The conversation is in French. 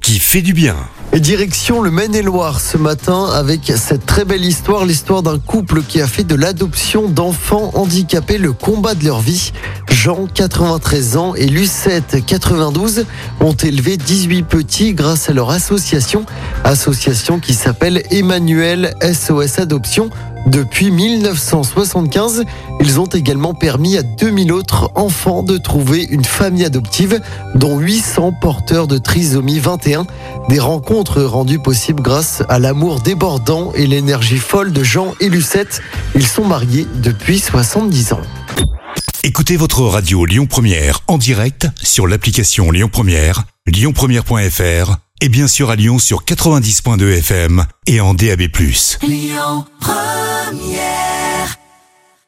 qui fait du bien. Et direction le Maine-et-Loire ce matin avec cette très belle histoire, l'histoire d'un couple qui a fait de l'adoption d'enfants handicapés le combat de leur vie. Jean, 93 ans, et Lucette, 92, ont élevé 18 petits grâce à leur association, association qui s'appelle Emmanuel SOS Adoption. Depuis 1975, ils ont également permis à 2000 autres enfants de trouver une famille adoptive, dont 800 porteurs de trisomie 21. Des rencontres rendues possibles grâce à l'amour débordant et l'énergie folle de Jean et Lucette. Ils sont mariés depuis 70 ans. Écoutez votre radio Lyon Première en direct sur l'application Lyon Première, lyonpremière.fr et bien sûr à Lyon sur 90.2 FM et en DAB+. Lyon Première